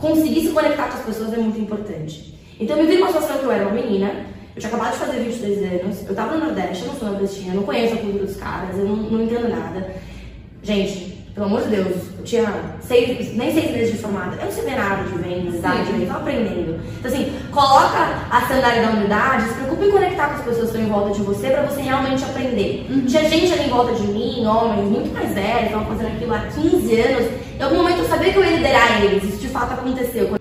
conseguir se conectar com as pessoas é muito importante. Então eu me vi numa situação que eu era uma menina, eu tinha acabado de fazer 22 anos, eu tava no Nordeste, eu não sou nordestina, eu não conheço a cultura dos caras, eu não, não entendo nada. Gente, pelo amor de Deus, eu tinha seis, nem seis meses de formada, eu não sei nada de vendas, design, direito, tô aprendendo. Então assim, coloca a sandália da unidade, se preocupe em conectar com as pessoas que estão em volta de você pra você realmente aprender. Uhum. Tinha gente ali em volta de mim, homens muito mais velhos, estavam fazendo aquilo há 15 anos, em algum momento eu sabia que eu ia liderar eles, isso de fato aconteceu.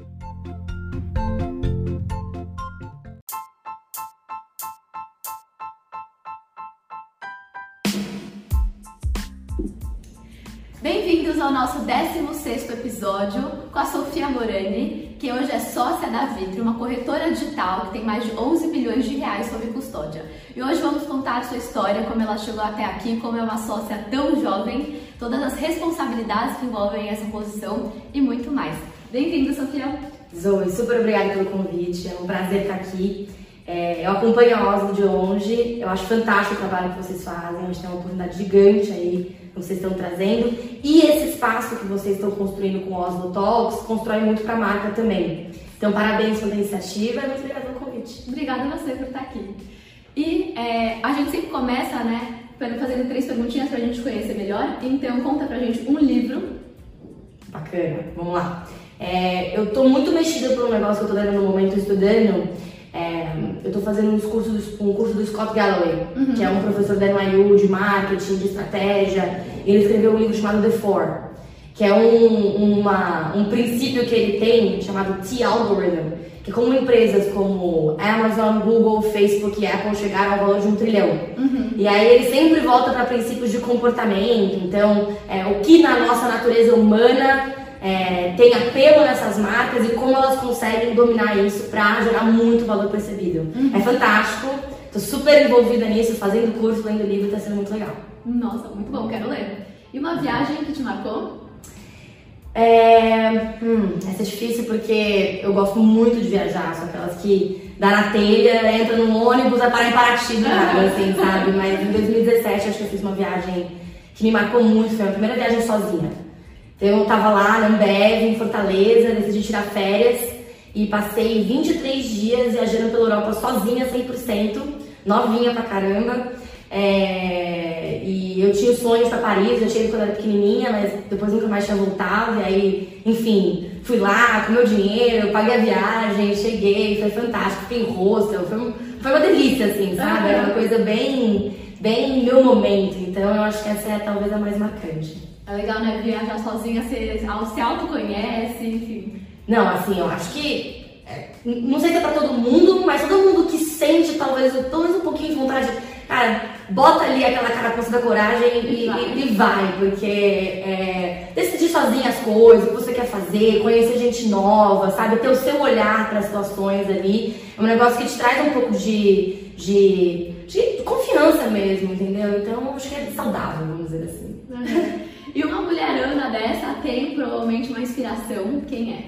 Bem-vindos ao nosso 16º episódio com a Sofia Morani, que hoje é sócia da Vitro, uma corretora digital que tem mais de 11 bilhões de reais sob custódia. E hoje vamos contar sua história, como ela chegou até aqui, como é uma sócia tão jovem, todas as responsabilidades que envolvem essa posição e muito mais. Bem-vinda, Sofia! Zoe, super obrigada pelo convite, é um prazer estar aqui. É, eu acompanho a Oslo de longe, eu acho fantástico o trabalho que vocês fazem, a gente tem uma oportunidade gigante aí vocês estão trazendo. E esse espaço que vocês estão construindo com o Oslo Talks constrói muito para a marca também. Então, parabéns pela iniciativa e muito obrigada pelo convite. Obrigada a você por estar aqui. E é, a gente sempre começa, né, fazendo três perguntinhas para a gente conhecer melhor. Então, conta pra gente um livro. Bacana, vamos lá. É, eu tô muito mexida por um negócio que eu tô dando no momento estudando é, eu estou fazendo um curso, do, um curso do Scott Galloway, uhum. que é um professor da NYU de marketing, de estratégia. Ele escreveu um livro chamado The Four, que é um, uma, um princípio que ele tem chamado T-Algorithm, que como empresas como Amazon, Google, Facebook e Apple chegaram ao valor de um trilhão. Uhum. E aí ele sempre volta para princípios de comportamento. Então, é, o que na nossa natureza humana é, tem apelo nessas marcas e como elas conseguem dominar isso para gerar muito valor percebido. Uhum. É fantástico, tô super envolvida nisso, fazendo curso, lendo livro, tá sendo muito legal. Nossa, muito bom, quero ler. E uma viagem que te marcou? É, hum, essa é difícil porque eu gosto muito de viajar, são aquelas que dá na telha, entra no ônibus, vai parar em Paraty do nada, assim, sabe? Mas em 2017 acho que eu fiz uma viagem que me marcou muito, foi a primeira viagem sozinha. Então eu tava lá na Ambev, em Fortaleza, decidi tirar férias e passei 23 dias viajando pela Europa sozinha, 100%, novinha pra caramba. É, e eu tinha sonhos para Paris, eu tinha ido quando era pequenininha, mas depois nunca mais tinha voltado. E aí, enfim, fui lá com meu dinheiro, paguei a viagem, cheguei, foi fantástico, fiquei em hostel, foi, foi uma delícia, assim, sabe? Era uma coisa bem, bem meu momento. Então eu acho que essa é talvez a mais marcante. É legal, né? Viajar sozinha, você se autoconhece, enfim. Não, assim, eu acho que. É, não sei se é pra todo mundo, mas todo mundo que sente talvez, talvez um pouquinho de vontade. Cara, bota ali aquela carapuça da coragem e, vai. E, e vai, porque é, decidir sozinha as coisas, o que você quer fazer, conhecer gente nova, sabe? Ter o seu olhar para as situações ali. É um negócio que te traz um pouco de, de, de confiança mesmo, entendeu? Então, acho que é saudável, vamos dizer assim. Uhum. E uma mulherana dessa tem provavelmente uma inspiração. Quem é?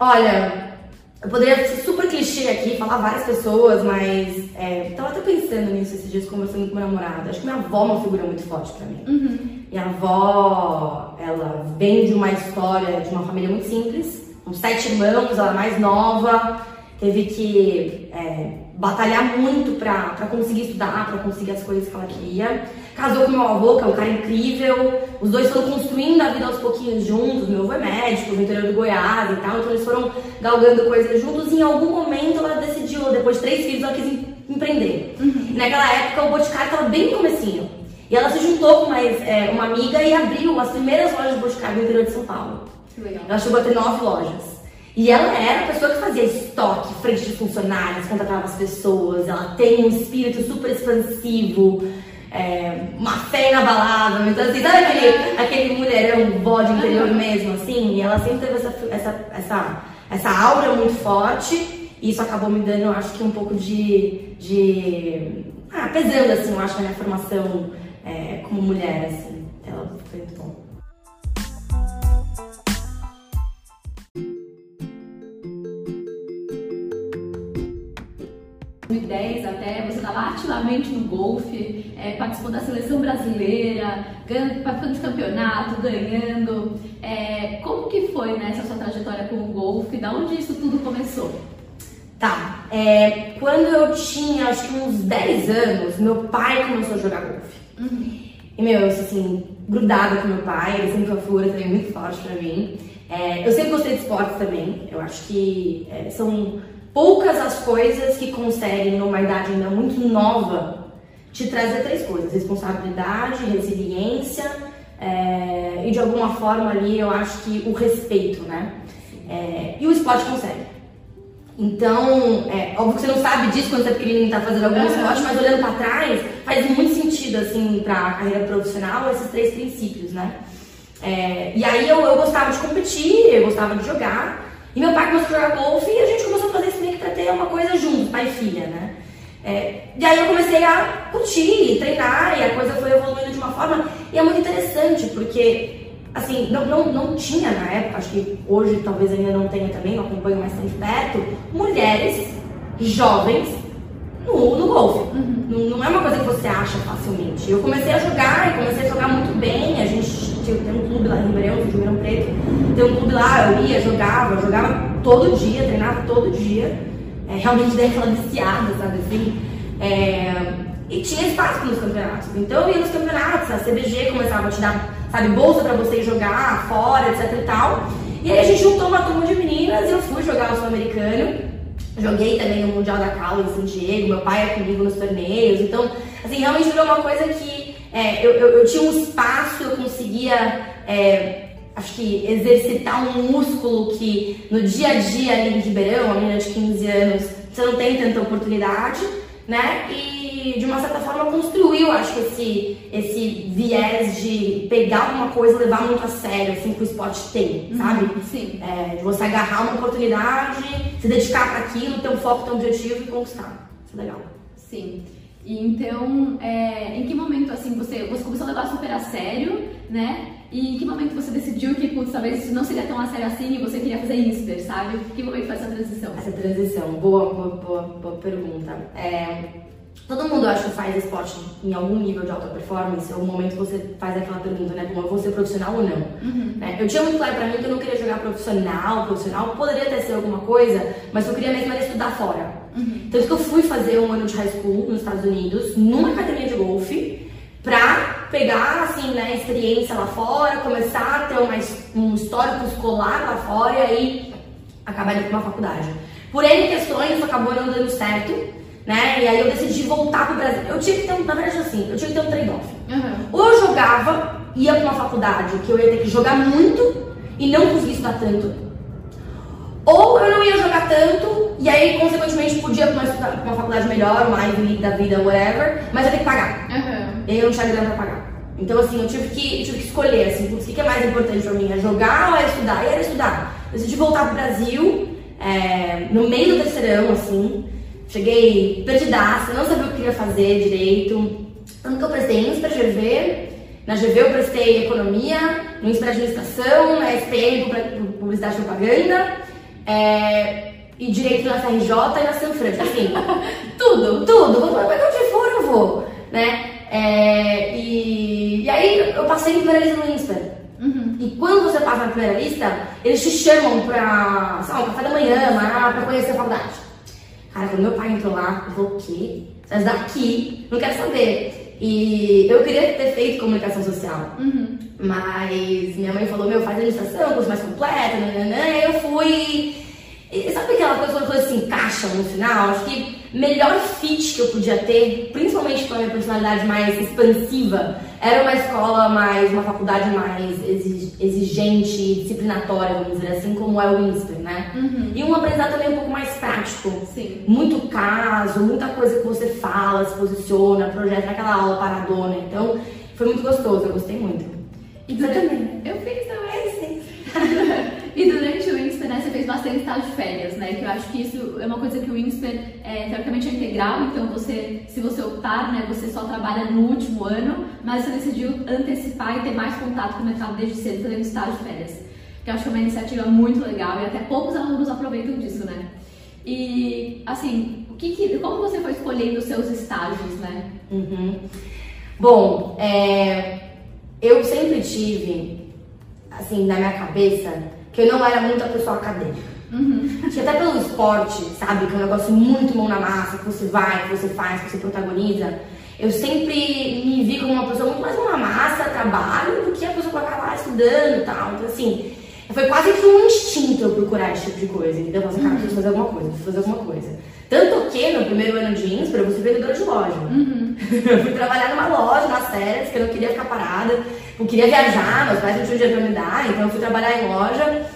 Olha, eu poderia ser super clichê aqui, falar várias pessoas, mas é, tava até pensando nisso esses dias conversando com meu namorado. Acho que minha avó é uma figura muito forte pra mim. Uhum. Minha avó, ela vem de uma história de uma família muito simples, com sete irmãos, ela é mais nova, teve que é, batalhar muito pra, pra conseguir estudar, pra conseguir as coisas que ela queria. Casou com meu avô, que é um cara incrível. Os dois foram construindo a vida aos pouquinhos juntos. Meu avô é médico no interior do Goiás e tal, então eles foram galgando coisas juntos. E em algum momento ela decidiu, depois de três filhos, ela quis empreender. Uhum. Naquela época o Boticário estava bem no comecinho. E ela se juntou com mais, é, uma amiga e abriu as primeiras lojas de Boticário no interior de São Paulo. Legal. Ela chegou a ter nove lojas. E ela era a pessoa que fazia estoque, frente de funcionários, contratava as pessoas, ela tem um espírito super expansivo, é, uma fé inabalável. Então, assim, sabe aquele, aquele mulherão bode interior mesmo, assim? E ela sempre teve essa, essa, essa, essa aura muito forte. E isso acabou me dando, eu acho que um pouco de. de ah, pesando, assim, eu acho, a minha formação é, como mulher, assim. Ela foi muito bom. 2010 até, você estava ativamente no golfe, é, participou da seleção brasileira, ganhando, participando de campeonato, ganhando. É, como que foi né, essa sua trajetória com o golfe? Da onde isso tudo começou? Tá, é, quando eu tinha acho que uns 10 anos, meu pai começou a jogar golfe. Uhum. E meu, eu assim, grudada com meu pai, ele sempre foi uma figura também muito forte pra mim. É, eu sempre gostei de esporte também, eu acho que é, são poucas as coisas que conseguem, numa idade ainda muito nova, te trazer três coisas: responsabilidade, resiliência é, e de alguma forma ali eu acho que o respeito, né? É, e o esporte consegue. Então, é óbvio que você não sabe disso quando você é pequenininho e tá fazendo algum esporte, mas olhando para trás, faz muito sentido, assim, pra carreira profissional, esses três princípios, né? É, e aí eu, eu gostava de competir, eu gostava de jogar, e meu pai começou a jogar golfe e a gente começou a fazer isso meio que pra ter uma coisa junto, pai e filha, né? É, e aí eu comecei a curtir, treinar, e a coisa foi evoluindo de uma forma, e é muito interessante, porque assim, não, não, não tinha na época, acho que hoje talvez ainda não tenha também, não acompanho mais tão de perto, mulheres jovens no, no golfe. Uhum. Não, não, é uma coisa que você acha facilmente. Eu comecei a jogar e comecei a jogar muito bem. A gente tinha, tem um clube lá em Ribeirão, de Ribeirão Preto. Tem um clube lá, eu ia, jogava, jogava todo dia, treinava todo dia. É, realmente dei aquela viciada, sabe assim? É, e tinha espaço nos campeonatos. Então eu ia nos campeonatos, a CBG começava a te dar sabe, bolsa para você jogar fora, etc e tal. E aí a gente juntou uma turma de meninas e eu fui jogar o Sul-Americano. Joguei também no Mundial da Cala em San Diego, meu pai é comigo nos torneios. Então, assim, realmente virou uma coisa que é, eu, eu, eu, tinha um espaço, eu conseguia, é, acho que, exercitar um músculo que no dia a dia ali em Ribeirão, a menina de 15 anos, você não tem tanta oportunidade, né? E de uma certa forma, construiu, acho que, esse, esse viés de pegar uma coisa e levar muito a sério, assim, que o esporte tem, uhum, sabe? Sim. É, de você agarrar uma oportunidade, se dedicar para aquilo, ter um foco, ter um objetivo e conquistar. Isso é legal. Sim. E então, é, em que momento, assim, você, você começou a levar super a sério, né? E em que momento você decidiu que, putz, talvez não seria tão a sério assim e você queria fazer INSPER, sabe? Em que momento foi essa transição? Essa transição, boa, boa, boa, boa pergunta. É, Todo mundo que faz esporte em algum nível de alta performance, ou um momento você faz aquela pergunta, né? Bom, eu vou ser profissional ou não? Uhum. Né? Eu tinha muito claro pra mim que eu não queria jogar profissional, profissional, poderia até ser alguma coisa, mas eu queria mesmo era estudar fora. Uhum. Então, que eu fui fazer um ano de high school nos Estados Unidos, numa academia de golfe, pra pegar, assim, né, experiência lá fora, começar a ter uma, um histórico escolar lá fora e aí acabar indo pra uma faculdade. Por N questões, isso acabou não dando certo né? E aí eu decidi voltar pro Brasil. Eu tinha que ter, um, na verdade, assim, eu tinha que ter um trade-off. Uhum. Ou eu jogava, ia pra uma faculdade que eu ia ter que jogar muito e não conseguir estudar tanto. Ou eu não ia jogar tanto e aí, consequentemente, podia ir pra uma, pra uma faculdade melhor, uma Ivy da vida, whatever, mas eu ia ter que pagar. Uhum. E aí eu não tinha grana pra pagar. Então, assim, eu tive que, tive que escolher, assim, o que é mais importante pra mim? É jogar ou é estudar? E era estudar. Eu decidi voltar pro Brasil, é, no meio do terceirão, assim, Cheguei perdidaça, não sabia o que queria fazer direito. Tanto que eu prestei INSPER, GV, na GV eu prestei Economia, no INSPER Administração, na SPM Publicidade e Propaganda, é, e Direito na FRJ e na Sanfran, assim, tudo, tudo. Mas onde for eu vou, né? É, e, e aí eu passei em primeira lista no INSPER. Uhum. E quando você passa na primeira lista, eles te chamam pra, sei lá, um café da manhã pra conhecer a faculdade. Cara, quando meu pai entrou lá, eu falei, o quê? Sai daqui, não quero saber. E eu queria ter feito comunicação social. Uhum. Mas minha mãe falou, meu, faz administração, curso mais completa, nananã. E eu fui. E sabe aquela coisa quando coisas se encaixam no final? Acho que melhor fit que eu podia ter, principalmente com a minha personalidade mais expansiva, era uma escola mais, uma faculdade mais exigente, disciplinatória, vamos dizer assim, como é o INSPER, né? Uhum. E um aprendizado também um pouco mais prático. Sim. Muito caso, muita coisa que você fala, se posiciona, projeta aquela aula paradona. Então, foi muito gostoso, eu gostei muito. E você também? Eu fiz também, sim. e durante o INSPER, né, você fez bastante estágio de férias, né? Que eu acho que isso é uma coisa que o INSPER, é, teoricamente, é integral. Então, você, se você optar, né, você só trabalha no último ano, mas você decidiu antecipar e ter mais contato com o mercado desde cedo, fazendo estágio de férias. Que eu acho que é uma iniciativa muito legal e até poucos alunos aproveitam disso, né? E, assim, o que, que como você foi escolhendo os seus estágios, né? Uhum. Bom, é, eu sempre tive, assim, na minha cabeça, que eu não era muito a pessoa acadêmica. Uhum. Acho que até pelo esporte, sabe? Que é um negócio muito mão na massa, que você vai, que você faz, que você protagoniza. Eu sempre me vi como uma pessoa muito mais mão na massa, trabalho, do que a pessoa que vai lá estudando e tal. Então, assim, foi quase que um instinto eu procurar esse tipo de coisa. Então, eu falei, cara, preciso fazer alguma coisa, preciso fazer alguma coisa. Tanto que no primeiro ano de Inspira eu fui vendedora de loja. Uhum. eu fui trabalhar numa loja, nas férias, que eu não queria ficar parada. Eu queria viajar, meus pais não tinham dinheiro pra me dar, então eu fui trabalhar em loja.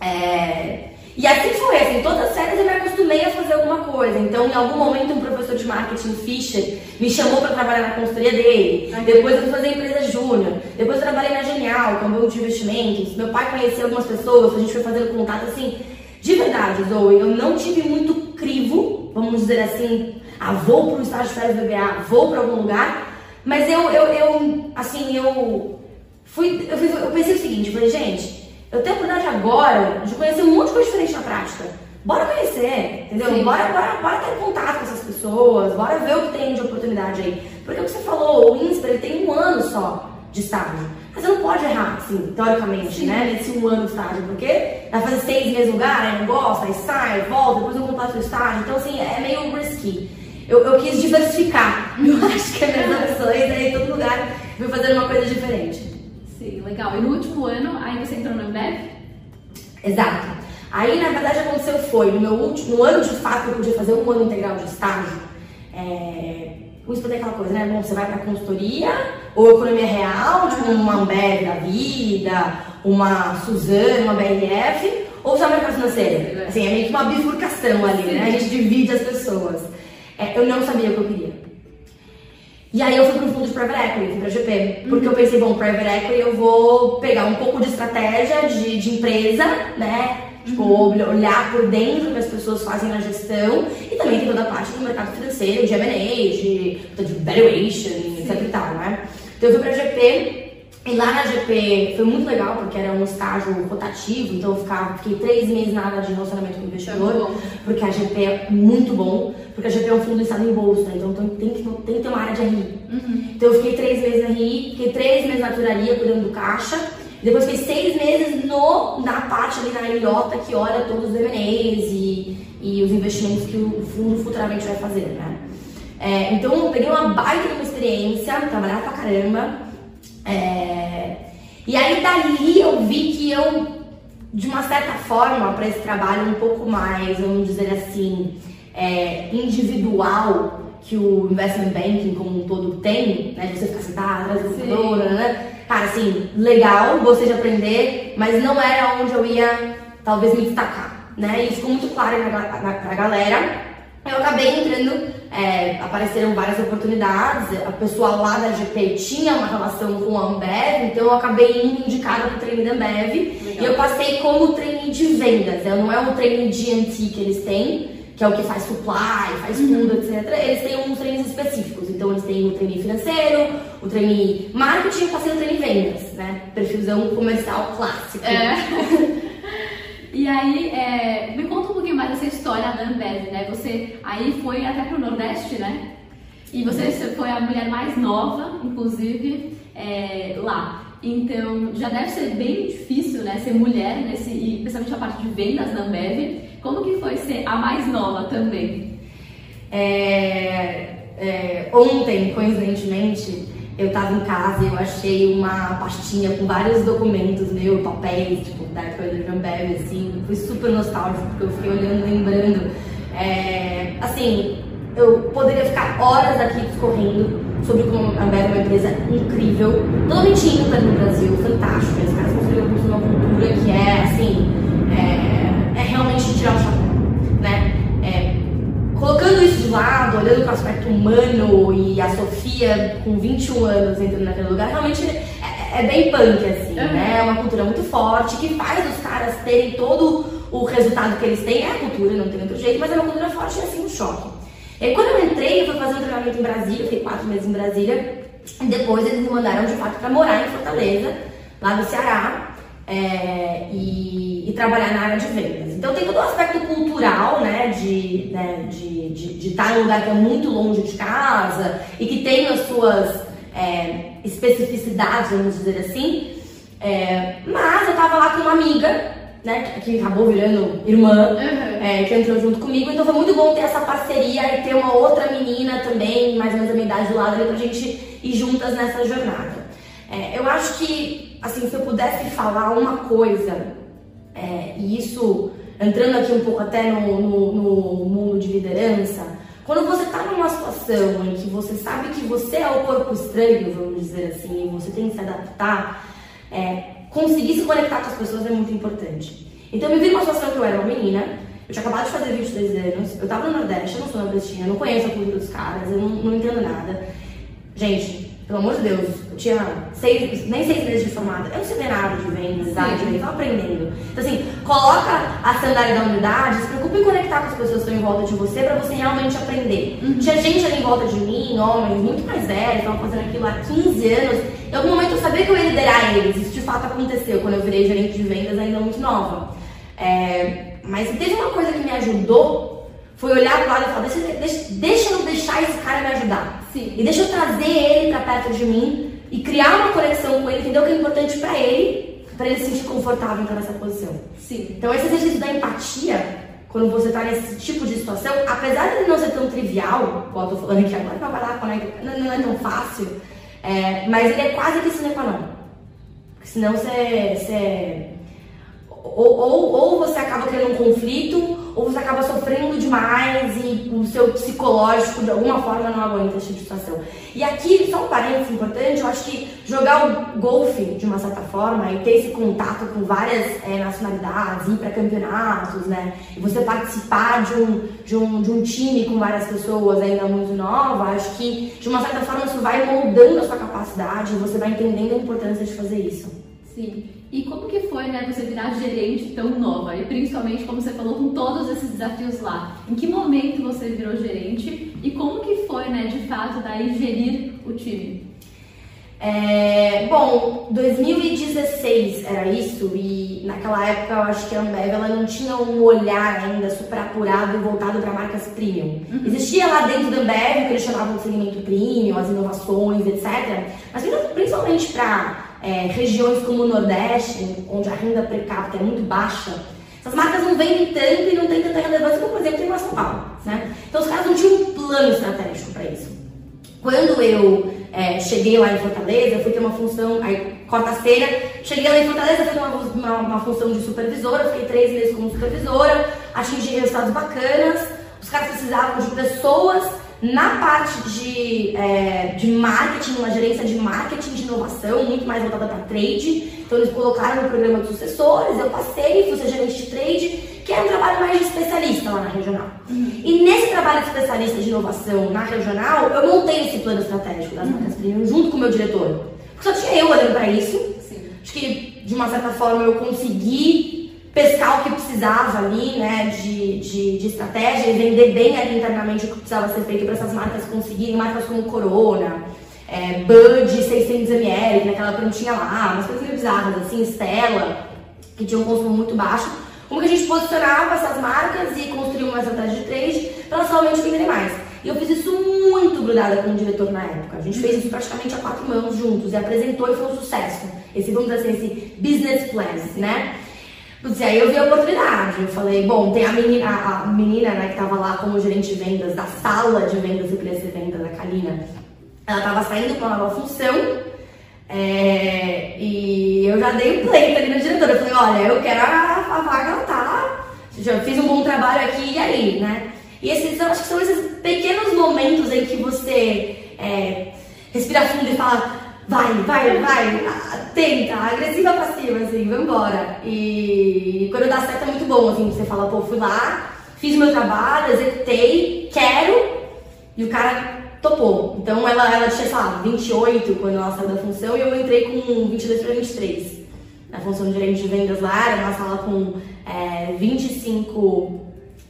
É... E assim foi, assim, todas as férias eu me acostumei a fazer alguma coisa. Então, em algum momento, um professor de marketing, Fischer, me chamou para trabalhar na consultoria dele. Depois eu fui fazer empresa júnior. Depois eu trabalhei na Genial, que é banco de investimentos. Meu pai conhecia algumas pessoas, a gente foi fazendo contato assim. De verdade, Zoe, eu não tive muito crivo, vamos dizer assim, ah, vou para o estágio de férias do BBA, vou para algum lugar. Mas eu, eu, eu, assim, eu fui, eu, fui, eu pensei o seguinte, falei, gente, eu tenho a oportunidade agora de conhecer um monte de coisa diferente na prática. Bora conhecer, entendeu? Sim. Bora, bora, bora ter contato com essas pessoas, bora ver o que tem de oportunidade aí. Porque o que você falou, o INSPER ele tem um ano só de estágio. Mas você não pode errar, assim, teoricamente, Sim. né? Nesse um ano de estágio, porque vai fazer seis meses no lugar, aí não gosta, aí sai, volta, depois eu completo o estágio. Então, assim, é meio risky. Eu, eu quis diversificar. Eu acho que as minhas opções aí, em todo lugar, fui fazendo uma coisa diferente. Legal. E no último ano, aí você entrou no Ambev? Exato. Aí, na verdade, aconteceu foi, no meu último, no ano de fato, eu podia fazer um ano integral de estágio. É, o estudo é aquela coisa, né? Bom, você vai pra consultoria, ou economia real, tipo uma Ambev da vida, uma Suzano, uma BRF, ou só mercado financeiro. Assim, é meio que uma bifurcação ali, né? A gente divide as pessoas. É, eu não sabia o que eu queria. E aí eu fui pro fundo de private equity, fui pra GP. Porque eu pensei, bom, private equity eu vou pegar um pouco de estratégia de, de empresa, né? Tipo, uhum. olhar por dentro que as pessoas fazem na gestão e também tem toda a parte do mercado financeiro, de M&A, de, de valuation, etc e tal, né? Então eu fui pra GP e lá na GP foi muito legal, porque era um estágio rotativo, então eu ficava, fiquei três meses na área de relacionamento com o investidor, porque a GP é muito bom, porque a GP é um fundo estado em bolsa, então tem que, tem que ter uma área de RI. Uhum. Então eu fiquei três meses na RI, fiquei três meses na tesouraria cuidando do caixa, depois fiquei seis meses no, na parte ali na ilhota que olha todos os M&As e, e os investimentos que o fundo futuramente vai fazer, né? É, então eu peguei uma baita de uma experiência, trabalhar pra caramba. É, e aí dali eu vi que eu, de uma certa forma, para esse trabalho um pouco mais, vamos dizer assim, é, individual que o investment banking como um todo tem, né? De você ficar sentado atrás da computadora, né? Cara, assim, legal, gostei de aprender, mas não era onde eu ia, talvez, me destacar, né? E ficou muito claro na, na, pra galera. Eu acabei entrando, é, apareceram várias oportunidades, a pessoa lá da GP tinha uma relação com a Ambev, então eu acabei indo indicada para o treino da Ambev Legal. e eu passei como treino de vendas, eu não é um treino de GNT que eles têm, que é o que faz supply, faz uhum. fundo, etc. Eles têm uns treinos específicos. Então eles têm o treino financeiro, o treino marketing e o treino vendas, né? Perfilzão comercial clássico. É. e aí, é, me conta um pouquinho mais dessa história da Ambev, né? Você aí foi até pro Nordeste, né? E você foi a mulher mais nova, inclusive, é, lá. Então, já deve ser bem difícil, né, ser mulher nesse, e principalmente a parte de vendas da Ambev. Como que foi ser a mais nova também? É, é, ontem, coincidentemente, eu estava em casa e eu achei uma pastinha com vários documentos meus, papéis, tipo, da época do Ambev, assim, foi super nostálgico, porque eu fiquei olhando, lembrando. É, assim, eu poderia ficar horas aqui discorrendo sobre como a Ambev é uma empresa incrível, totalmente ímpar no Brasil, fantástica. Os caras construíram uma cultura que é, assim, é, é realmente tirar o chapéu, né? É, colocando isso lado, olhando para o aspecto humano e a Sofia com 21 anos entrando naquele lugar, realmente é, é bem punk, assim, uhum. né? É uma cultura muito forte que faz os caras terem todo o resultado que eles têm. É a cultura, não tem outro jeito, mas é uma cultura forte e assim um choque. E quando eu entrei, eu fui fazer um treinamento em Brasília, fiquei quatro meses em Brasília, e depois eles me mandaram de fato para morar em Fortaleza, lá no Ceará, é, e, e, trabalhar na área de vendas. Então tem todo o aspecto cultural, né, de né, de, de, de estar em um lugar que é muito longe de casa e que tem as suas é, especificidades, vamos dizer assim. É, mas eu tava lá com uma amiga, né, que acabou virando irmã, uhum. é, que entrou junto comigo, então foi muito bom ter essa parceria e ter uma outra menina também, mais ou menos da minha idade do lado ali, pra gente ir juntas nessa jornada. É, eu acho que, assim, se eu pudesse falar uma coisa, é, e isso entrando aqui um pouco até no, no, no mundo de liderança, quando você está numa situação em que você sabe que você é o corpo estranho, vamos dizer assim, e você tem que se adaptar, é, conseguir se conectar com as pessoas é muito importante. Então eu me vi numa situação que eu era uma menina, eu tinha acabado de fazer 23 anos, eu tava no Nordeste, eu não sou nordestina, eu não conheço a cultura dos caras, eu não, não entendo nada. Gente, pelo amor de Deus, eu tinha seis, nem seis meses de formada, eu não sabia nada de vendas, nada de vendas, aprendendo. Então, assim, coloca a sandália da unidade, se preocupe em conectar com as pessoas que estão em volta de você para você realmente aprender. Uhum. Tinha gente ali em volta de mim, homens muito mais velhos, estavam fazendo aquilo há 15 anos. Em algum momento eu sabia que eu ia liderar eles, isso de fato aconteceu quando eu virei gerente de vendas ainda muito nova. É, mas teve uma coisa que me ajudou, foi olhar pro lado e falar, deixa, deixa, deixa eu deixar esse cara me ajudar. Sim. E deixa eu trazer ele para perto de mim e criar uma conexão com ele, entender o que é importante para ele, para ele se sentir confortável em nessa posição. Sim. Então esse exercício da empatia, quando você tá nesse tipo de situação, apesar de ele não ser tão trivial, como eu tô falando aqui agora, vai lá, não, não é tão fácil, é, mas ele é quase que sine qua non. Porque senão você ou, ou, ou, você acaba tendo um conflito, ou você acaba sofrendo demais e o seu psicológico de alguma forma não aguenta essa situação. E aqui, só um parênteses importante, eu acho que jogar o golfe de uma certa forma e ter esse contato com várias é, nacionalidades, ir para campeonatos, né? E você participar de um, de, um, de um time com várias pessoas ainda muito nova, acho que de uma certa forma isso vai moldando a sua capacidade e você vai entendendo a importância de fazer isso. Sim. E como que foi, né, você virar gerente tão nova? E principalmente, como você falou, com todos esses desafios lá. Em que momento você virou gerente? E como que foi, né, de fato, daí gerir o time? É, bom, 2016 era isso e naquela época eu acho que a Ambev ela não tinha um olhar ainda super apurado e voltado para marcas premium. Uhum. Existia lá dentro da Ambev que eles chamavam de segmento premium, as inovações, etc. Mas principalmente para é, regiões como o Nordeste, onde a renda per capita é muito baixa, essas marcas não vendem tanto e não têm tanta relevância como, por exemplo, tem lá São Paulo. Né? Então, os caras não tinham um plano estratégico para isso. Quando eu é, cheguei lá em Fortaleza, eu fui ter uma função, aí quarta-feira, cheguei lá em Fortaleza, fui ter uma, uma, uma, função de supervisora, fiquei três meses como supervisora, atingi resultados bacanas, os caras precisavam de pessoas na parte de, é, de marketing, uma gerência de marketing de inovação, muito mais voltada para trade. Então eles colocaram no programa de sucessores, eu passei, fui ser gerente de trade, que é um trabalho mais de especialista lá na regional. Uhum. E nesse trabalho de especialista de inovação na regional, eu montei esse plano estratégico das uhum. marcas premium junto com o meu diretor. Porque só tinha eu olhando para isso. Sim. Acho que de uma certa forma eu consegui pescar o que precisava ali, né, de, de, de, estratégia e vender bem ali internamente o que precisava ser feito para essas marcas conseguirem, marcas como Corona, é, Bud 600ml, naquela prontinha lá, umas coisas meio bizarras, assim, Stella, que tinha um consumo muito baixo. Como que a gente posicionava essas marcas e construía uma estratégia de trade para elas realmente venderem mais. E eu fiz isso muito grudada com o diretor na época. A gente fez isso praticamente a quatro mãos juntos e apresentou e foi um sucesso. Esse, vamos dizer assim, esse business plan, né? Putz, aí eu vi a oportunidade. Eu falei, bom, tem a menina, a, menina né, que tava lá como gerente de vendas da sala de vendas e preço de venda da Kalina. Ela tava saindo para uma nova função. É, e eu já dei o um play ali na diretora. Eu falei, olha, eu quero a, a vaga, ela tá. Já fiz um bom trabalho aqui e aí, né? E esses, acho que são esses pequenos momentos em que você é, respira fundo e fala, vai, vai, vai, tenta, agressiva passiva, assim, vambora. E quando dá certo é muito bom, assim, você fala, pô, fui lá, fiz meu trabalho, executei, quero, e o cara topou. Então ela, ela tinha, sei lá, 28 quando ela saiu da função e eu entrei com 22 para 23. Na função de gerente de vendas lá, era uma sala com é, 25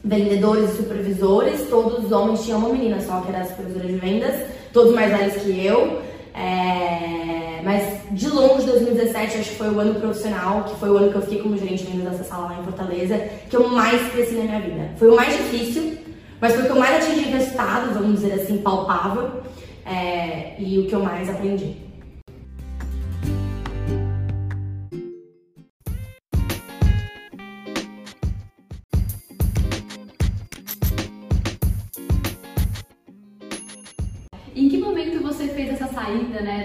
vendedores e supervisores, todos os homens, tinha uma menina só que era supervisora de vendas, todos mais velhos que eu. É, mas de longe, 2017 acho que foi o ano profissional, que foi o ano que eu fiquei como gerente de dessa sala lá em Fortaleza, que eu mais cresci na minha vida. Foi o mais difícil, mas foi o que eu mais atingi resultado, vamos dizer assim, palpável. é, e o que eu mais aprendi.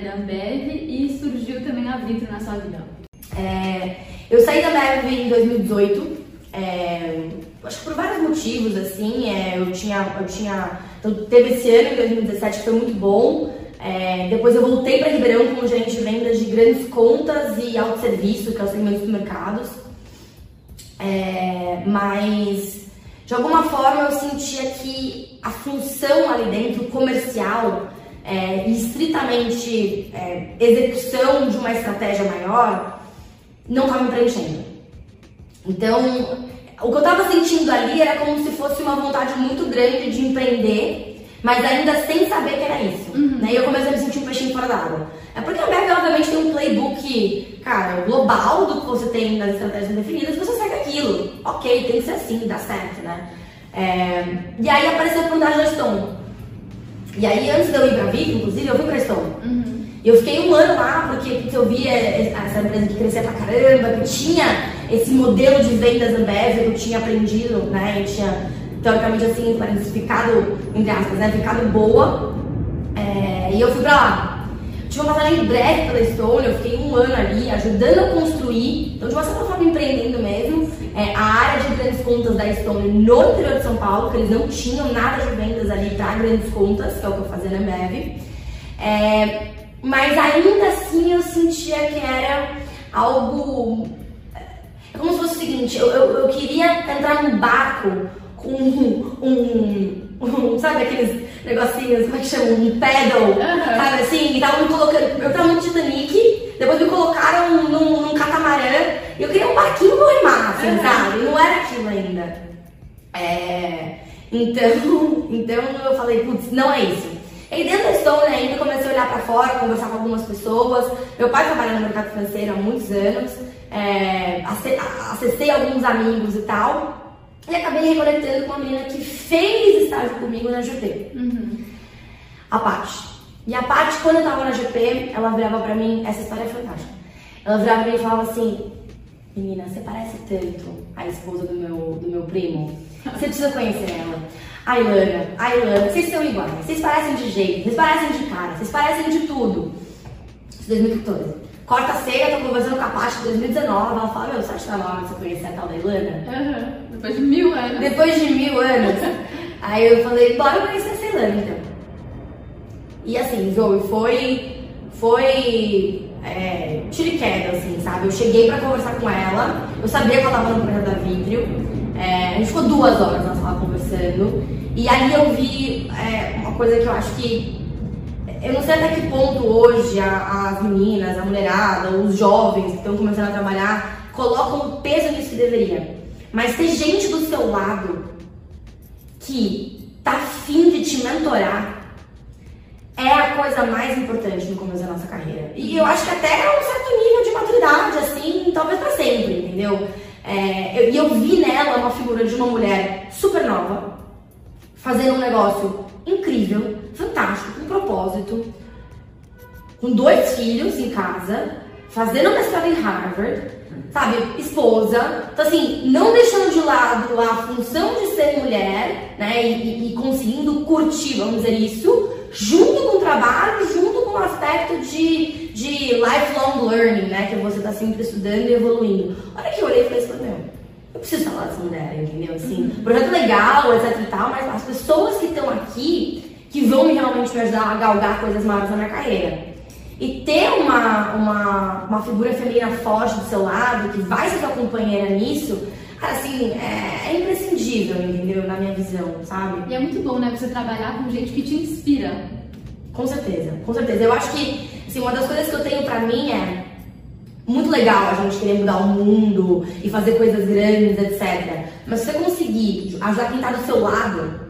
Da Ambev e surgiu também a Vitro na sua vida? É, eu saí da Ambev em 2018, é, acho que por vários motivos, assim, é, eu tinha, eu tinha, então teve esse ano, em 2017, que foi muito bom, é, depois eu voltei para Ribeirão como gerente de vendas de grandes contas e autosserviço, que é o segmento dos mercados, é, mas de alguma forma eu sentia que a função ali dentro, comercial, é, e estritamente é, execução de uma estratégia maior, não estava me preenchendo. Então, o que eu estava sentindo ali era como se fosse uma vontade muito grande de empreender, mas ainda sem saber que era isso. Uhum. Né? E eu comecei a me sentir um peixinho fora d'água. É porque a Beck, obviamente, tem um playbook, cara, global do que você tem nas estratégias definidas, você segue aquilo. Ok, tem que ser assim, dá certo, né? É... E aí apareceu a oportunidade da Stone. E aí, antes de eu ir pra Vic, inclusive, eu fui pra Stone. Uhum. E eu fiquei um ano lá, porque eu via essa empresa que crescia pra caramba, que tinha esse modelo de vendas Ambev que eu tinha aprendido, né? E tinha, teoricamente, assim, ficado, entre aspas, né? Ficado boa. É... E eu fui pra lá. Tive uma passagem breve pela Stone, eu fiquei um ano ali ajudando a construir, então de uma certa forma empreendendo mesmo, é, a área de grandes contas da Stone no interior de São Paulo, que eles não tinham nada de vendas ali para grandes contas, que é o que eu fazia na Ambev. É, mas ainda assim eu sentia que era algo. É como se fosse o seguinte: eu, eu, eu queria entrar num barco com um, um, um, Sabe aqueles negocinhos, como é que chama? Um pedal, uhum. sabe assim? E tava me colocando. Eu tava no Titanic, depois me colocaram num, num catamarã e eu queria um barquinho pra remar, assim, uhum. sabe? Não era aquilo ainda. É. Então, então eu falei, putz, não é isso. E dentro da Stone ainda comecei a olhar para fora, conversar com algumas pessoas. Meu pai trabalha no mercado financeiro há muitos anos, é, acessei alguns amigos e tal. E acabei reconectando com uma menina que fez estágio comigo na GP. Uhum. A Paty. E a Paty, quando eu tava na GP, ela virava pra mim, essa história é fantástica. Ela virava pra mim e falava assim, menina, você parece tanto a esposa do meu, do meu primo. Você precisa conhecer ela. A Ilana, a Ilana, vocês são iguais, vocês parecem de jeito, vocês parecem de cara, vocês parecem de tudo. Isso 2014. Corta a ceia, tô conversando com a Paty de 2019, ela fala, meu, você acha que tá você conhecer a tal da Ilana? Uhum. Depois de mil anos. Depois de mil anos. Aí eu falei, bora conhecer a Ilana então. E assim, Zoe, foi. Foi. É, tiro e queda, assim, sabe? Eu cheguei pra conversar com ela, eu sabia que ela tava no projeto da Vitrio. É, a gente ficou duas horas na sala conversando. E aí eu vi é, uma coisa que eu acho que. Eu não sei até que ponto hoje a, as meninas, a mulherada, os jovens que estão começando a trabalhar colocam o peso nisso que deveria. Mas ter gente do seu lado que tá afim de te mentorar é a coisa mais importante no começo da nossa carreira. E eu acho que até é um certo nível de maturidade, assim, talvez para sempre, entendeu? É, eu, e eu vi nela uma figura de uma mulher super nova, fazendo um negócio incrível, fantástico, com propósito, com dois filhos em casa, fazendo mestrado em Harvard, sabe, esposa. Então, assim, não deixando de lado a função de ser mulher, né, e, e conseguindo curtir, vamos dizer isso, junto com o trabalho, junto com o aspecto de de lifelong learning, né? Que você tá sempre estudando e evoluindo. A hora que eu olhei, eu falei assim, meu, eu preciso falar dessa mulher, entendeu? Assim, uhum. projeto legal, etc e tal, mas as pessoas que estão aqui, que vão realmente me ajudar a galgar coisas maiores na minha carreira. E ter uma, uma, uma figura feminina forte do seu lado, que vai ser sua companheira nisso, assim, é, é, imprescindível, entendeu? Na minha visão, sabe? E é muito bom, né? Você trabalhar com gente que te inspira. Com certeza, com certeza. Eu acho que Assim, uma das coisas que eu tenho pra mim é muito legal a gente querer mudar o mundo e fazer coisas grandes, etc. Mas se você conseguir ajudar quem tá do seu lado,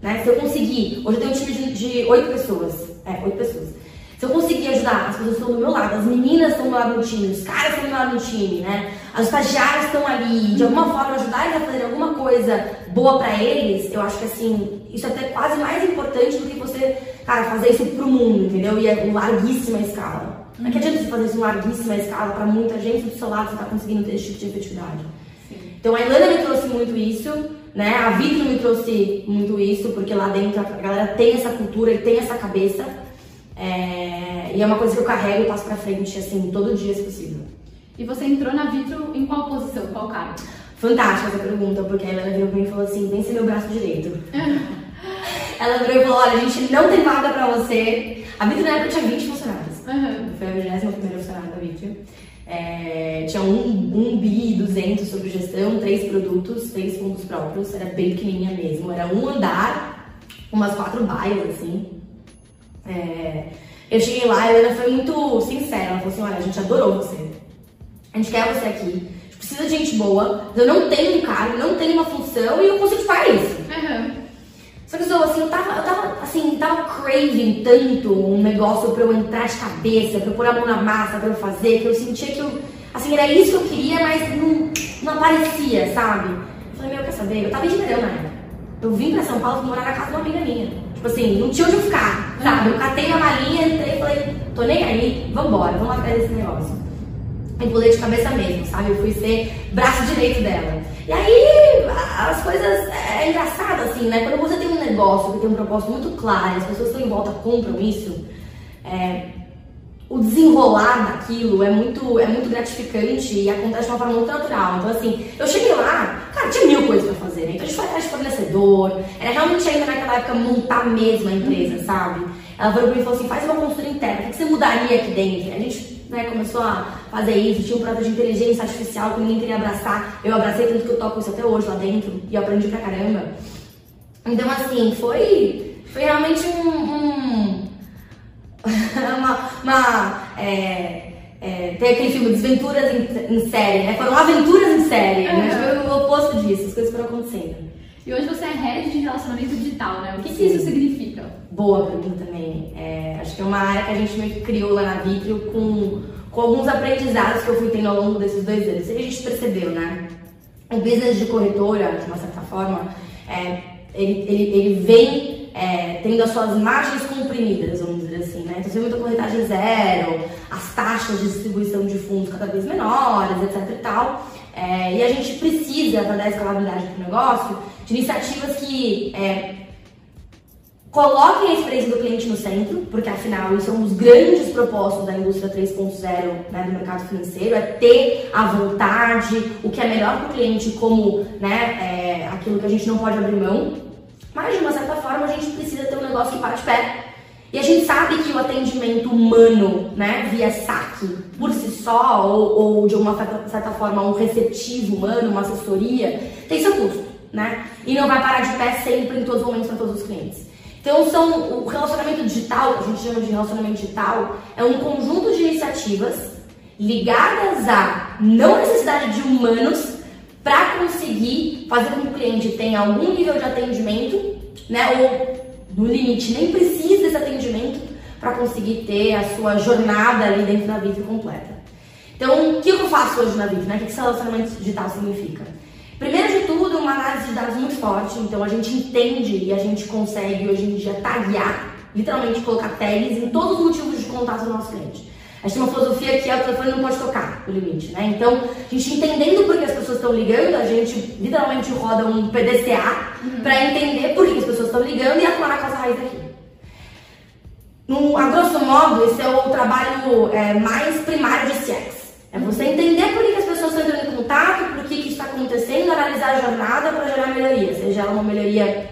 né? Se eu conseguir, hoje eu tenho um time de oito pessoas, é, oito pessoas. Se eu conseguir ajudar, as pessoas estão do meu lado, as meninas estão do lado do time, os caras estão do lado do time, né? As estagiárias estão ali, de alguma forma ajudar eles a fazer alguma coisa boa para eles, eu acho que assim, isso é até quase mais importante do que você cara, fazer isso pro mundo, entendeu? E é em larguíssima escala. Não é que adianta você fazer isso em larguíssima escala pra muita gente, do seu lado você tá conseguindo ter esse tipo de efetividade. Sim. Então a Ilana me trouxe muito isso, né? A Vitro me trouxe muito isso, porque lá dentro a galera tem essa cultura e tem essa cabeça. É... E é uma coisa que eu carrego e passo pra frente, assim, todo dia, se possível. E você entrou na Vitro em qual posição, qual cargo? Fantástica essa pergunta, porque a Helena virou pra mim e falou assim: vem ser meu braço direito. Ela virou e falou: olha, a gente não tem vaga pra você. A Vitro na época tinha 20 funcionários. Uhum. Foi a 21 funcionária da Vitro. É, tinha um, um bi 200 sobre gestão, três produtos, três pontos próprios, era bem pequenininha mesmo. Era um andar, umas quatro baias, assim. É, eu cheguei lá e a Helena foi muito sincera. Ela falou assim: olha, a gente adorou você. A gente quer você aqui precisa de gente boa, eu não tenho um cargo, não tenho uma função e eu consigo fazer isso. Uhum. Só que assim, eu tava, eu tava, assim, tava craving tanto um negócio pra eu entrar de cabeça, pra eu pôr a mão na massa, pra eu fazer, que eu sentia que eu, assim, era isso que eu queria, mas não, não aparecia, sabe? Eu falei, meu, quer saber? Eu tava em Ribeirão na época. Eu vim pra São Paulo morar na casa de uma amiga minha. Tipo assim, não tinha onde eu ficar, sabe? Eu catei a malinha, entrei e falei, tô nem aí, vambora, vamos atrás desse negócio e pulei de cabeça mesmo, sabe? Eu fui ser braço direito dela. E aí as coisas é engraçado assim, né? Quando você tem um negócio que tem um propósito muito claro, as pessoas estão em volta compram isso, é, o desenrolar daquilo é muito, é muito gratificante e acontece de uma forma muito natural. Então, assim, eu cheguei lá, cara, tinha mil coisas Então a gente foi atrás de fornecedor, era realmente ainda naquela época montar mesmo a empresa, sabe? Ela falou pra mim e falou assim: faz uma consultoria interna, o que você mudaria aqui dentro? A gente né, começou a fazer isso, tinha um projeto de inteligência artificial que ninguém queria abraçar. Eu abracei tanto que eu toco isso até hoje lá dentro e aprendi pra caramba. Então, assim, foi, foi realmente um. um uma. uma é, é, tem aquele filme Desventuras em, em série, né? Foram aventuras em série, uhum. né? Foi o oposto disso, as coisas foram acontecendo. E hoje você é head de relacionamento digital, né? O que, que isso significa? Boa pergunta também. É, acho que é uma área que a gente meio que criou lá na Vitrio com, com alguns aprendizados que eu fui tendo ao longo desses dois anos. E a gente percebeu, né? O business de corretora, de uma certa forma, é, ele, ele, ele vem é, tendo as suas margens comprimidas, vamos dizer assim, né? Então, você tem muita corretagem zero, as taxas de distribuição de fundos cada vez menores, etc e tal. É, e a gente precisa, para dar escalabilidade para o negócio, de iniciativas que é, coloquem a experiência do cliente no centro, porque afinal isso é um dos grandes propósitos da indústria 3.0 né, do mercado financeiro, é ter a vontade, o que é melhor para o cliente como né, é, aquilo que a gente não pode abrir mão. Mas de uma certa forma a gente precisa ter um negócio que para de pé. E a gente sabe que o atendimento humano, né, via saque, por si só, ou, ou de uma certa, forma um receptivo humano, uma assessoria, tem seu custo né? E não vai parar de pé sempre em todos os momentos para todos os clientes. Então, são, o relacionamento digital, que a gente chama de relacionamento digital, é um conjunto de iniciativas ligadas à não necessidade de humanos para conseguir fazer com que o cliente tenha algum nível de atendimento, né? Ou, no limite, nem precisa desse atendimento para conseguir ter a sua jornada ali dentro da vida completa. Então, o que eu faço hoje na vida? Né? O que esse relacionamento digital significa? Primeiro de tudo, uma análise de dados muito forte, então a gente entende e a gente consegue hoje em dia taguear, literalmente colocar tags em todos os motivos de contato do nosso cliente. A gente tem uma filosofia que é o telefone não pode tocar o limite, né? Então, a gente entendendo por que as pessoas estão ligando, a gente literalmente roda um PDCA uhum. para entender por que as pessoas estão ligando e atuar na causa raiz daqui. No, a grosso modo, esse é o trabalho é, mais primário de CX. É você entender por que as pessoas estão entrando em contato, por que, que está acontecendo, analisar a jornada para gerar melhoria. Seja ela uma melhoria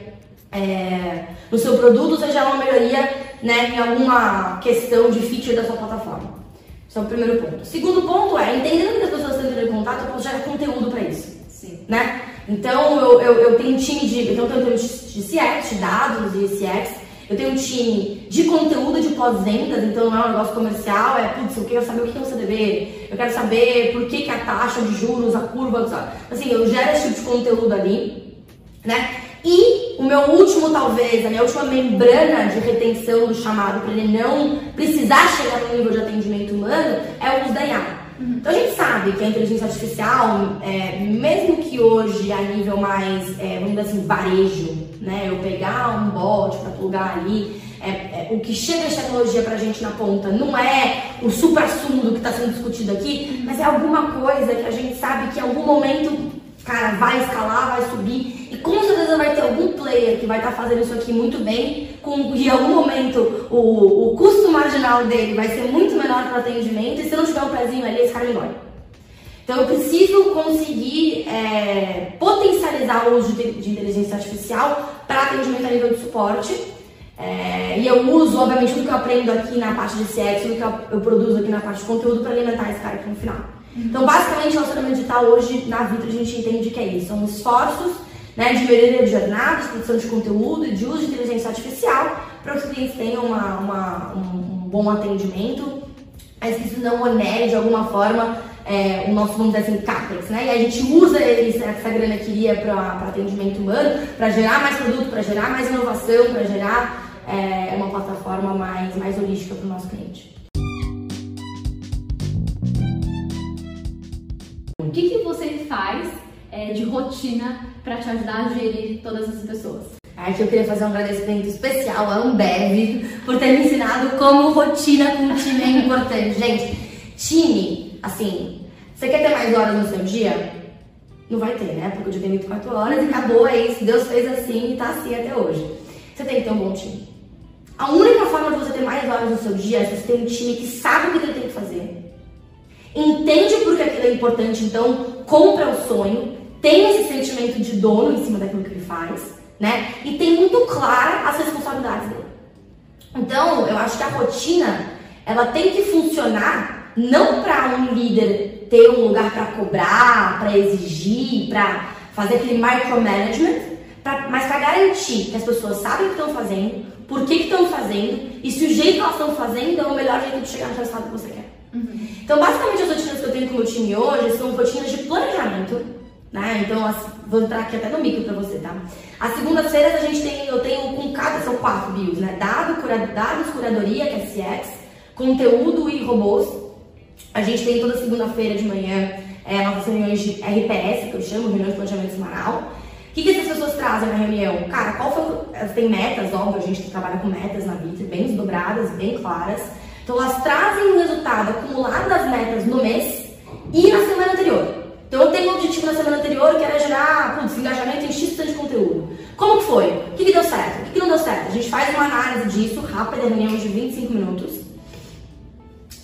é, no seu produto, seja ela uma melhoria né, em alguma questão de feature da sua plataforma. Esse é o primeiro ponto. Segundo ponto é, entendendo que as pessoas estão entrando em contato, eu posso gerar conteúdo para isso. Sim. Né? Então, eu, eu, eu tenho um time de, eu tenho um time de CX, de dados e CX, eu tenho um time de conteúdo de pós-vendas, então não é um negócio comercial, é, putz, eu quero saber o que é o CDB, eu quero saber por que, que a taxa de juros, a curva, sabe? assim, eu gero esse tipo de conteúdo ali, né? E o meu último, talvez, a minha última membrana de retenção do chamado, para ele não precisar chegar no nível de atendimento humano, é o uso da IA. Uhum. Então a gente sabe que a inteligência artificial, é, mesmo que hoje a nível mais, é, vamos dizer assim, varejo, né? Eu pegar um bot para plugar ali, é, é, o que chega de tecnologia pra gente na ponta não é o super assunto do que está sendo discutido aqui, mas é alguma coisa que a gente sabe que em algum momento, cara, vai escalar, vai subir. E com certeza vai ter algum player que vai estar tá fazendo isso aqui muito bem, com em algum momento o, o custo marginal dele vai ser muito menor para o atendimento. E se não tiver um pezinho ali, esse cara vai Então eu preciso conseguir é, potencializar o uso de, de inteligência artificial para atendimento a nível de suporte. É, e eu uso, obviamente, tudo que eu aprendo aqui na parte de CX, tudo que eu, eu produzo aqui na parte de conteúdo para alimentar esse cara aqui no final. Então, basicamente, relacionamento digital hoje na vida a gente entende que é isso. São esforços né, de melhoria de jornada, de produção de conteúdo de uso de inteligência artificial para que os clientes tenham uma, uma, um, um, bom atendimento, mas que isso não onere de alguma forma é, o nosso, vamos dizer assim, CAPEX, né? E a gente usa eles, essa grana que iria para atendimento humano, para gerar mais produto, para gerar mais inovação, para gerar é, uma plataforma mais, mais holística para o nosso cliente. O que, que você faz é, de rotina para te ajudar a gerir todas as pessoas? Aqui eu queria fazer um agradecimento especial a Ambev por ter me ensinado como rotina com time é importante. Gente, time, assim, você quer ter mais horas no seu dia? Não vai ter, né? Porque o dia tem 24 horas e acabou, é isso. Deus fez assim e tá assim até hoje. Você tem que ter um bom time. A única forma de você ter mais horas no seu dia é se você tem um time que sabe o que ele tem que fazer, entende por que aquilo é importante, então compra o sonho, tem esse sentimento de dono em cima daquilo que ele faz, né? E tem muito clara as responsabilidades dele. Então, eu acho que a rotina, ela tem que funcionar não para um líder ter um lugar para cobrar, para exigir, para fazer aquele micromanagement, pra, mas para garantir que as pessoas sabem o que estão fazendo, por que estão fazendo e se o jeito que elas estão fazendo é o melhor jeito de chegar no resultado que você quer. Uhum. Então, basicamente, as rotinas que eu tenho com o meu time hoje são rotinas de planejamento. Né? Então, as, vou entrar aqui até no micro para você, tá? As segundas-feiras a gente tem, eu tenho com cada, são quatro bios, né? Dado, cura, dados, curadoria, que é CX, conteúdo e robôs. A gente tem toda segunda-feira de manhã é, nossas reuniões de RPS, que eu chamo, reunião de planejamento semanal que, que essas pessoas trazem na reunião? Cara, qual foi. Têm metas, óbvio, a gente trabalha com metas na Vitri, bem desdobradas, bem claras. Então elas trazem o resultado acumulado das metas no mês e na semana anterior. Então eu tenho um objetivo na semana anterior que era gerar putz, engajamento em X de conteúdo. Como que foi? O que, que deu certo? O que, que não deu certo? A gente faz uma análise disso, rápida, reunião de 25 minutos.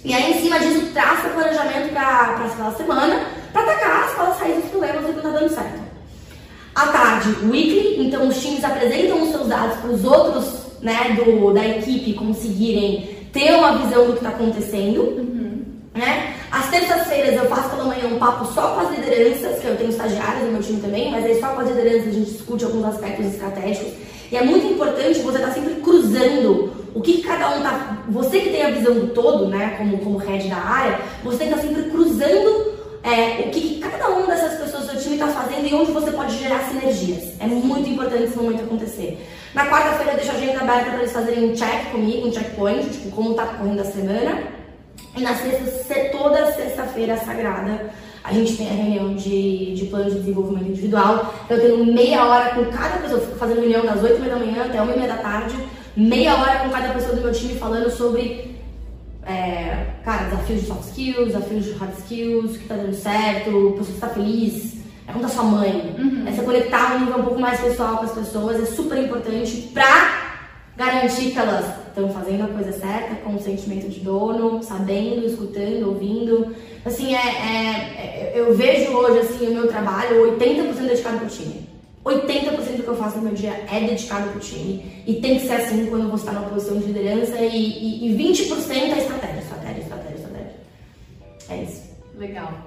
E aí, em cima disso, traça o planejamento para aquela semana, para atacar as falas sair dos problemas que tá dando certo. À tarde, weekly, então os times apresentam os seus dados para os outros né, do, da equipe conseguirem ter uma visão do que está acontecendo. Uhum. Né? Às terças-feiras eu faço pela manhã um papo só com as lideranças, que eu tenho estagiários no meu time também, mas aí só com as lideranças a gente discute alguns aspectos estratégicos. E é muito importante você estar tá sempre cruzando o que, que, cada um tá. Você que tem a visão do todo, né, como, como head da área, você tem que estar tá sempre cruzando é, o que, que, cada uma dessas pessoas do seu time está fazendo e onde você pode gerar sinergias. É muito importante esse momento acontecer. Na quarta-feira eu deixo a agenda aberta para eles fazerem um check comigo, um checkpoint, tipo, como está correndo a semana. E na sexta, toda sexta-feira sagrada, a gente tem a reunião de, de plano de desenvolvimento individual. Eu tenho meia hora com cada pessoa, eu fico fazendo reunião das 8 da manhã até 1 e meia da tarde, meia hora com cada pessoa do meu time falando sobre é, cara, desafios de soft skills, desafios de hard skills, o que tá dando certo, você está feliz, é como tá sua mãe. Uhum. É se conectar um nível um pouco mais pessoal com as pessoas, é super importante pra garantir que elas estão fazendo a coisa certa, com o sentimento de dono, sabendo, escutando, ouvindo. Assim, é, é, é eu vejo hoje assim, o meu trabalho 80% dedicado pro time. 80% do que eu faço no meu dia é dedicado pro time. E tem que ser assim quando você está numa posição de liderança e, e, e 20% é estratégia, estratégia, estratégia, estratégia. É isso. Legal.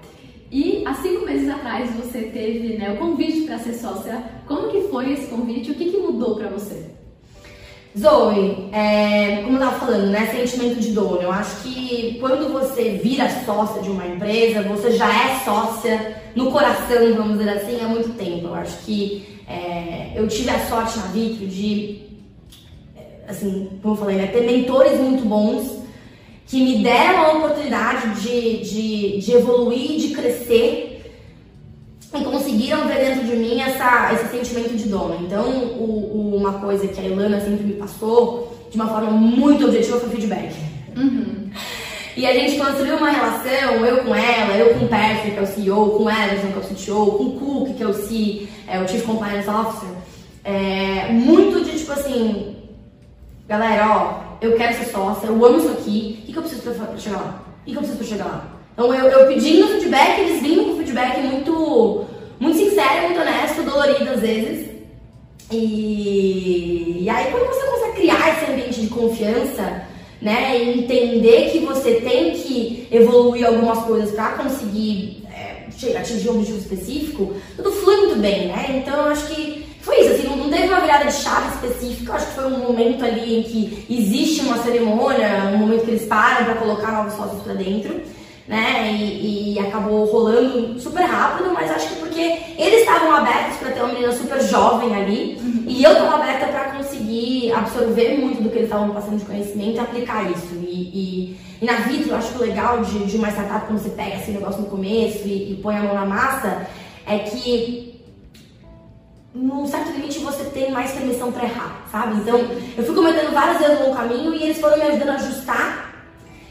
E há cinco meses atrás você teve né, o convite para ser sócia. Como que foi esse convite? O que, que mudou para você? Zoe, é, como eu estava falando, né, sentimento de dono. Eu acho que quando você vira sócia de uma empresa, você já é sócia no coração, vamos dizer assim, há muito tempo. Eu acho que é, eu tive a sorte na Vitro de, assim, como eu falei, né, ter mentores muito bons que me deram a oportunidade de, de, de evoluir, de crescer e conseguiram ver dentro de mim essa, esse sentimento de dono. Então, o, o, uma coisa que a Ilana sempre me passou, de uma forma muito objetiva foi feedback. Uhum. E a gente construiu uma relação, eu com ela, eu com o Patrick, que é o CEO, com o Ederson, que é o CTO, com o Cook, que é o C, é o Chief Compliance Officer, é, muito de tipo assim, galera, ó, eu quero ser sócia, eu amo isso aqui, o que, que eu preciso pra chegar lá? O que, que eu preciso pra chegar lá? Então eu, eu pedindo feedback, eles vindo com feedback muito, muito sincero, muito honesto, dolorido às vezes. E, e aí quando você consegue criar esse ambiente de confiança, né, e entender que você tem que evoluir algumas coisas para conseguir é, atingir um objetivo específico, tudo flui muito bem, né? Então eu acho que foi isso, assim, não teve uma virada de chave específica, eu acho que foi um momento ali em que existe uma cerimônia, um momento que eles param para colocar novos sócios para dentro né? E, e, acabou rolando super rápido, mas acho que porque eles estavam abertos para ter uma menina super jovem ali uhum. e eu estava aberta para conseguir absorver muito do que eles estavam passando de conhecimento e aplicar isso. E, e, e na vida eu acho que o legal de, de uma startup quando você pega esse negócio no começo e, e põe a mão na massa é que num certo limite você tem mais permissão para errar, sabe? Então eu fui cometendo várias vezes no caminho e eles foram me ajudando a ajustar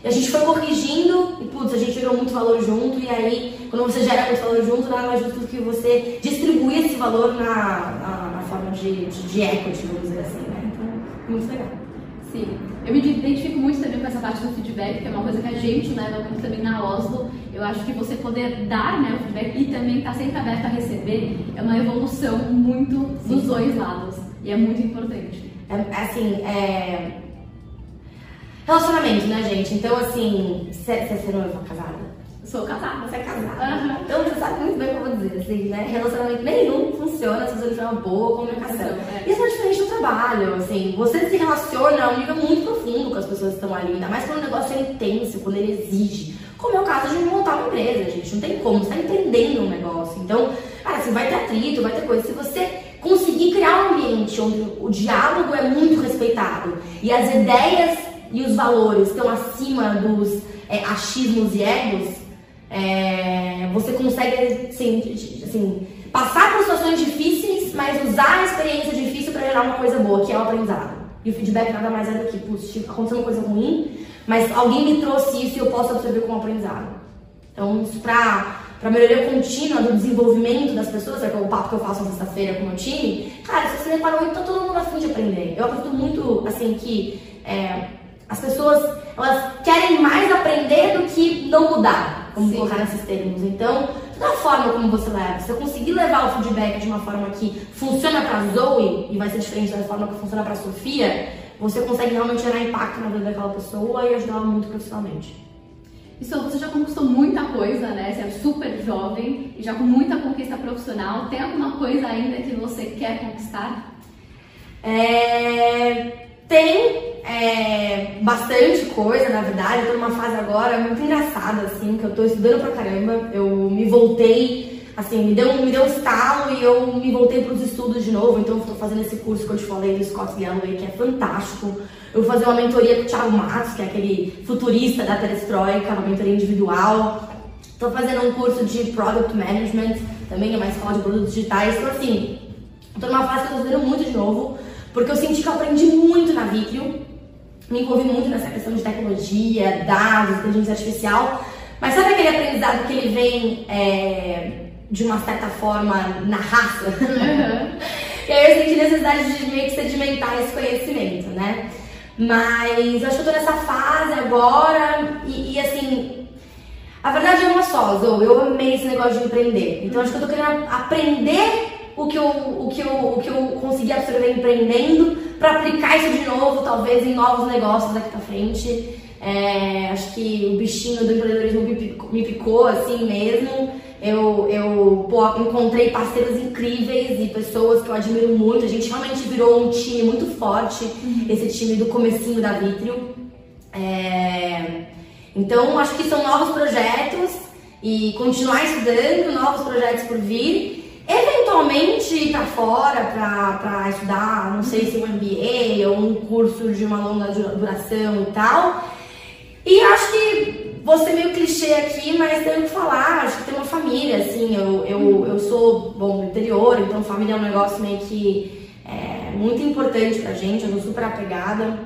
e a gente foi corrigindo e, putz, a gente gerou muito valor junto. E aí, quando você gera muito valor junto, nada mais justo do que você distribuir esse valor na, na, na forma de, de, de equity, vamos dizer assim, né? Então, muito legal. Sim. Eu me identifico muito também com essa parte do feedback, que é uma coisa que a gente leva muito também na Oslo. Eu acho que você poder dar né, o feedback e também estar tá sempre aberto a receber é uma evolução muito dos dois lados. E é muito importante. É, assim, é, Relacionamento, né, gente? Então, assim, você é noiva casada? Sou casada. Você é casada. Uhum. Então você sabe muito bem o que eu vou dizer, assim, né? Relacionamento nenhum funciona se você não tiver uma boa comunicação. É. Isso é diferente do trabalho, assim. Você se relaciona a um nível muito profundo com as pessoas que estão ali, ainda mais quando o negócio é intenso, quando ele exige. Como é o caso de montar uma empresa, gente. Não tem como, você tá entendendo um negócio. Então, cara, assim, vai ter atrito, vai ter coisa. Se você conseguir criar um ambiente onde o diálogo é muito respeitado e as ideias e os valores estão acima dos é, achismos e egos, é, você consegue assim, assim, passar por situações difíceis, mas usar a experiência difícil para gerar uma coisa boa, que é o aprendizado. E o feedback nada mais é do que, putz, aconteceu uma coisa ruim, mas alguém me trouxe isso e eu posso absorver como aprendizado. Então, isso para para melhoria contínua do desenvolvimento das pessoas, é o papo que eu faço na sexta-feira com o meu time, cara, se você reparou, então todo mundo afim de aprender. Eu acredito muito, assim, que é, as pessoas, elas querem mais aprender do que não mudar, vamos Sim. colocar nesses termos. Então, da forma como você leva, se eu conseguir levar o feedback de uma forma que funciona para Zoe e vai ser diferente da forma que funciona para Sofia, você consegue realmente gerar impacto na vida daquela pessoa e ajudá-la muito profissionalmente. Isso, você já conquistou muita coisa, né? Você é super jovem e já com muita conquista profissional. Tem alguma coisa ainda que você quer conquistar? É... Tem é, bastante coisa, na verdade. Eu tô numa fase agora muito engraçada, assim, que eu tô estudando pra caramba. Eu me voltei, assim, me deu, me deu um estalo e eu me voltei pros estudos de novo. Então, eu tô fazendo esse curso que eu te falei do Scott Galloway, que é fantástico. Eu vou fazer uma mentoria com o Thiago Matos, que é aquele futurista da Perestroika, uma mentoria individual. Tô fazendo um curso de Product Management, também é uma escola de produtos digitais. Então, assim, tô numa fase que eu tô estudando muito de novo, porque eu senti que eu aprendi muito na Vitrio me envolvi muito nessa questão de tecnologia, dados, inteligência artificial. Mas sabe aquele aprendizado que ele vem é, de uma certa forma na raça? Uhum. e aí eu senti necessidade de meio que sedimentar esse conhecimento, né? Mas eu acho que eu tô nessa fase agora e, e assim, a verdade é uma só, Zou, eu amei esse negócio de empreender. Então acho que eu tô querendo aprender o que eu, o que eu, o que eu consegui absorver empreendendo para aplicar isso de novo, talvez em novos negócios daqui para frente. É, acho que o bichinho do empreendedorismo me picou, me picou assim mesmo. Eu, eu pô, encontrei parceiros incríveis e pessoas que eu admiro muito. A gente realmente virou um time muito forte, uhum. esse time do comecinho da Vitrio. É, então, acho que são novos projetos e continuar estudando, novos projetos por vir. Eventualmente ir para fora para estudar, não sei se um MBA ou um curso de uma longa duração e tal. E acho que ser meio clichê aqui, mas tenho que falar, acho que tem uma família, assim, eu, eu, eu sou, bom, do interior, então família é um negócio meio que é, muito importante pra gente, eu sou super apegada.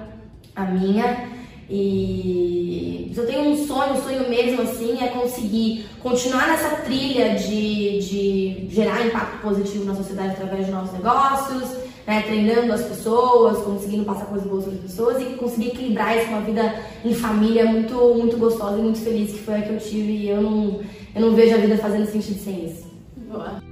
a minha. E se eu tenho um sonho, um sonho mesmo assim é conseguir continuar nessa trilha de, de gerar impacto positivo na sociedade através de novos negócios, né, treinando as pessoas, conseguindo passar coisas boas para as pessoas e conseguir equilibrar isso com uma vida em família muito, muito gostosa e muito feliz, que foi a que eu tive e eu não, eu não vejo a vida fazendo sentido sem isso. Boa.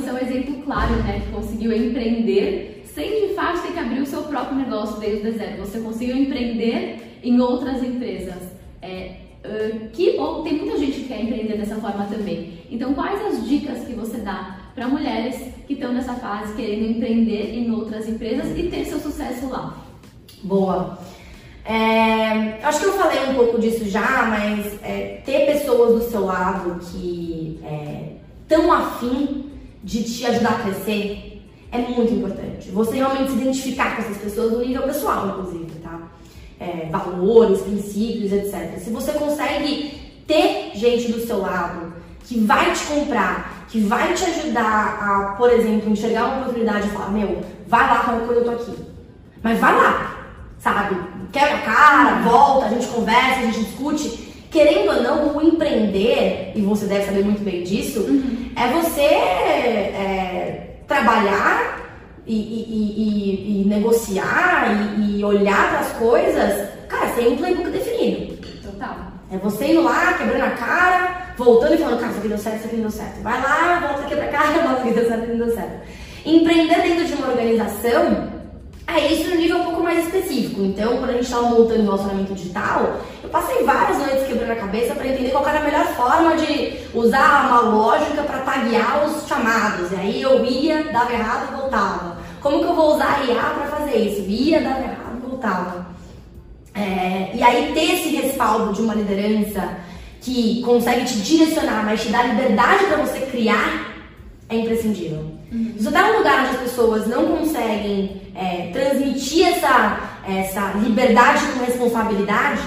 Você é um exemplo claro, né, que conseguiu empreender sem de fato ter que abrir o seu próprio negócio desde zero. Você conseguiu empreender em outras empresas. É, uh, que bom, tem muita gente que quer empreender dessa forma também. Então, quais as dicas que você dá para mulheres que estão nessa fase querendo empreender em outras empresas e ter seu sucesso lá? Boa. É, acho que eu falei um pouco disso já, mas é, ter pessoas do seu lado que estão é, afim de te ajudar a crescer é muito importante. Você realmente se identificar com essas pessoas no nível pessoal, inclusive, tá? É, valores, princípios, etc. Se você consegue ter gente do seu lado que vai te comprar, que vai te ajudar a, por exemplo, enxergar uma oportunidade e falar, meu, vai lá quando eu tô aqui. Mas vai lá, sabe? Quebra a cara, volta, a gente conversa, a gente discute. Querendo ou não, o empreender, e você deve saber muito bem disso, uhum. é você é, trabalhar e, e, e, e negociar e, olhar para as coisas, cara, sem um playbook definido. Total. É você indo lá, quebrando a cara, voltando e falando, cara, isso aqui deu certo, isso aqui não deu certo. Vai lá, volta, quebra a cara, volta, aqui deu certo, isso aqui não deu certo. Empreender dentro de uma organização é isso no nível um pouco mais específico. Então, quando a gente estava montando o relacionamento digital, eu passei várias noites quebrando a cabeça para entender qual era a melhor forma de usar uma lógica para taguear os chamados. E aí eu ia, dava errado e voltava. Como que eu vou usar a IA para fazer isso? Ia, dava errado e voltava. É, e aí ter esse respaldo de uma liderança que consegue te direcionar, mas te dá liberdade para você criar, é imprescindível. Uhum. Se você tá num lugar onde as pessoas não conseguem é, transmitir essa, essa liberdade com responsabilidade,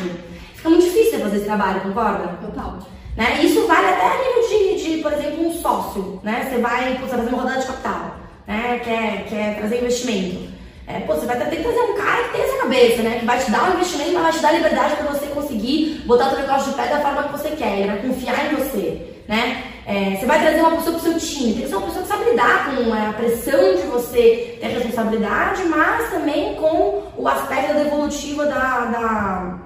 fica muito difícil fazer esse trabalho, concorda? Total. Né? Isso vale até a nível de, de, por exemplo, um sócio. Né? Você vai você vai fazer uma rodada de capital, né? quer, quer trazer investimento. É, pô, você vai ter que trazer um cara que tem essa cabeça, né? Que vai te dar um investimento, mas vai te dar liberdade para você conseguir botar o teu negócio de pé da forma que você quer. Ele vai confiar em você, né? É, você vai trazer uma pessoa pro seu time. Tem que ser uma pessoa que sabe lidar com é, a pressão de você ter responsabilidade, mas também com o aspecto devolutivo da, da,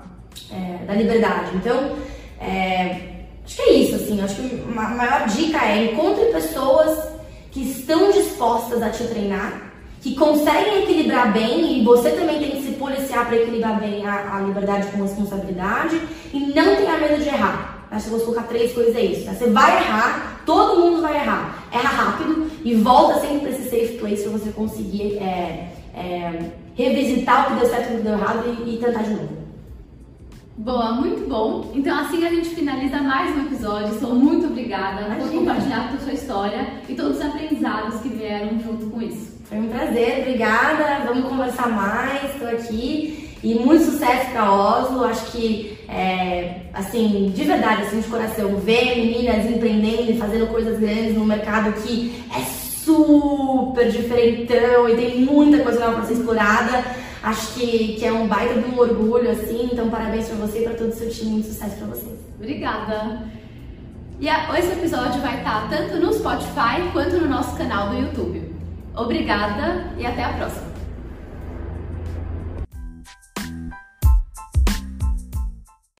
é, da liberdade. Então, é, acho que é isso, assim. Acho que a maior dica é encontre pessoas que estão dispostas a te treinar que conseguem equilibrar bem e você também tem que se policiar para equilibrar bem a, a, liberdade com responsabilidade e não tenha medo de errar. Que eu vou colocar três coisas é isso. Tá? Você vai errar, todo mundo vai errar. Erra rápido e volta sempre para esse safe place para você conseguir é, é, revisitar o que deu certo e o que deu errado e, e tentar de novo. Boa, muito bom. Então assim a gente finaliza mais um episódio. Sou muito obrigada Imagina. por compartilhar a sua história e todos os aprendizados que vieram junto com isso. Foi um prazer, obrigada. Vamos conversar mais, estou aqui. E muito sucesso para Oslo. Acho que, é, assim, de verdade, assim, de coração, ver meninas empreendendo e fazendo coisas grandes no mercado que é super diferentão e tem muita coisa nova para ser explorada. Acho que, que é um baita de um orgulho, assim. Então, parabéns para você e para todo o seu time. Muito sucesso para vocês. Obrigada. E a, esse episódio vai estar tanto no Spotify quanto no nosso canal do YouTube. Obrigada e até a próxima!